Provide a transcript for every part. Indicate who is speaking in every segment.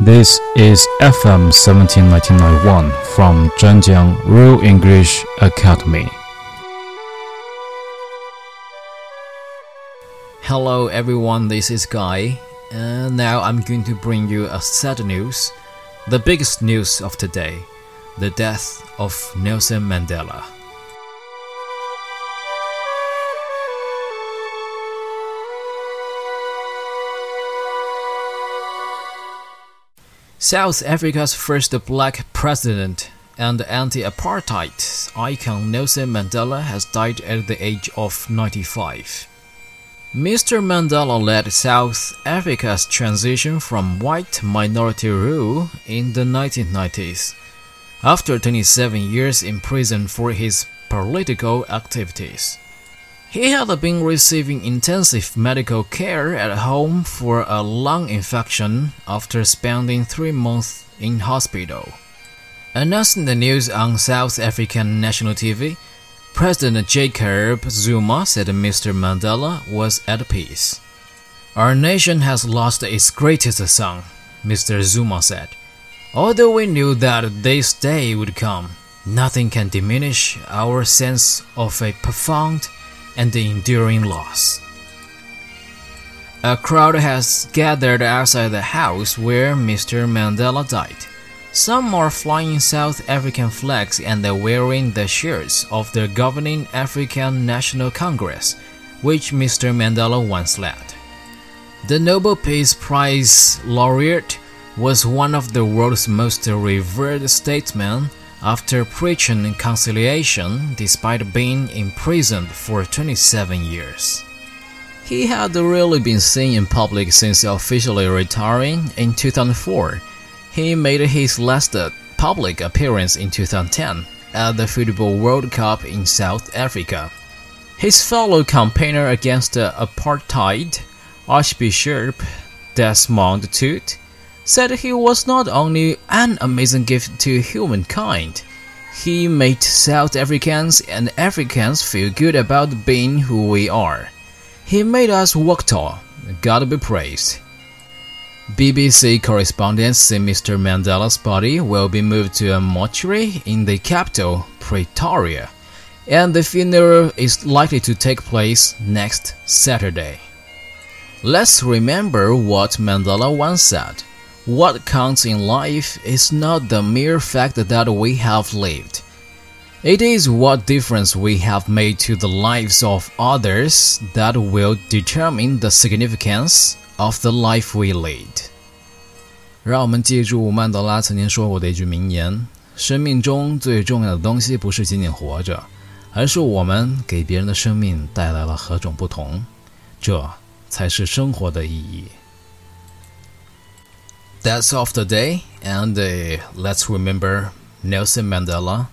Speaker 1: This is FM 1791 from Zhenjiang Real English Academy.
Speaker 2: Hello everyone, this is Guy. And now I'm going to bring you a sad news. The biggest news of today the death of Nelson Mandela. South Africa's first black president and anti apartheid icon Nelson Mandela has died at the age of 95. Mr. Mandela led South Africa's transition from white minority rule in the 1990s. After 27 years in prison for his political activities. He had been receiving intensive medical care at home for a lung infection after spending three months in hospital. Announcing the news on South African national TV, President Jacob Zuma said Mr. Mandela was at peace. Our nation has lost its greatest son, Mr. Zuma said. Although we knew that this day would come, nothing can diminish our sense of a profound and the enduring loss. A crowd has gathered outside the house where Mr. Mandela died. Some are flying South African flags and are wearing the shirts of the governing African National Congress, which Mr. Mandela once led. The Nobel Peace Prize laureate was one of the world's most revered statesmen after preaching conciliation despite being imprisoned for 27 years. He had really been seen in public since officially retiring in 2004. He made his last public appearance in 2010 at the Football World Cup in South Africa. His fellow campaigner against apartheid, Archbishop Desmond Tutu, said he was not only an amazing gift to humankind, he made South Africans and Africans feel good about being who we are. He made us walk tall. God be praised. BBC correspondents say Mr. Mandela's body will be moved to a mortuary in the capital, Pretoria, and the funeral is likely to take place next Saturday. Let's remember what Mandela once said. What counts in life is not the mere fact that we have lived. It is what difference we have made to the lives of others that will determine the significance of the life we lead.
Speaker 1: 让我们记住曼德拉曾经说过的一句名言：“生命中最重要的东西不是仅仅活着，而是我们给别人的生命带来了何种不同。这才是生活的意义。”
Speaker 2: That's of the day, and uh, let's remember Nelson Mandela,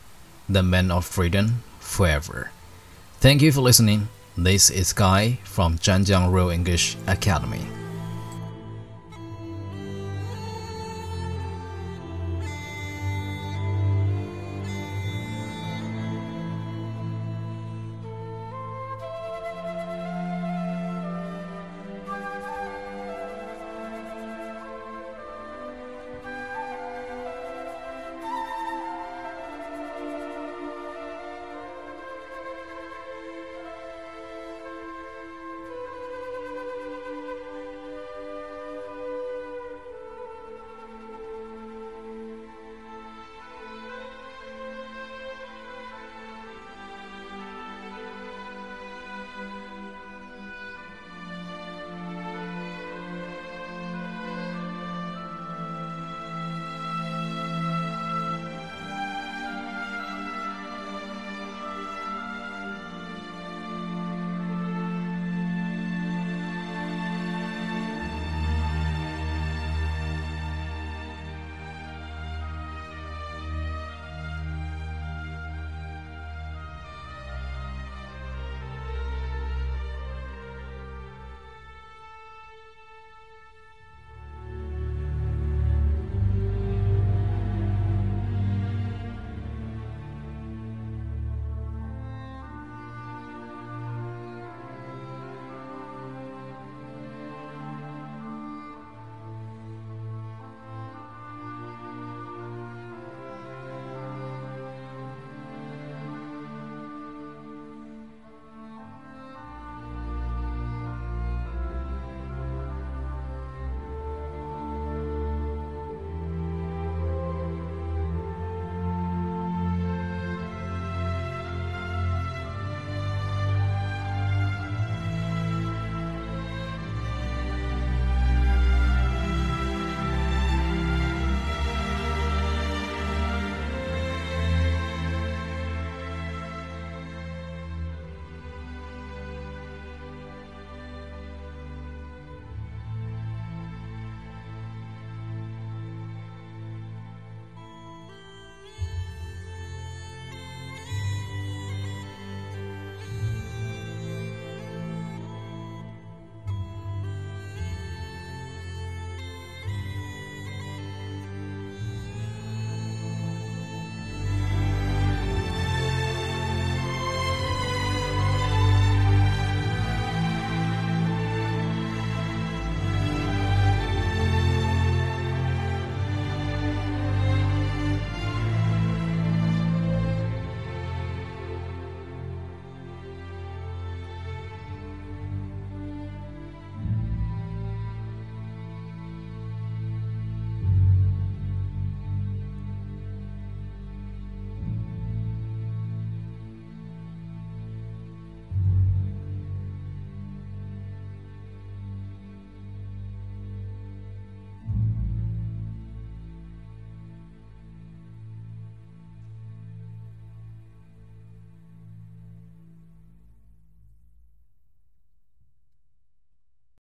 Speaker 2: the man of freedom, forever. Thank you for listening. This is Guy from Zhanjiang Real English Academy.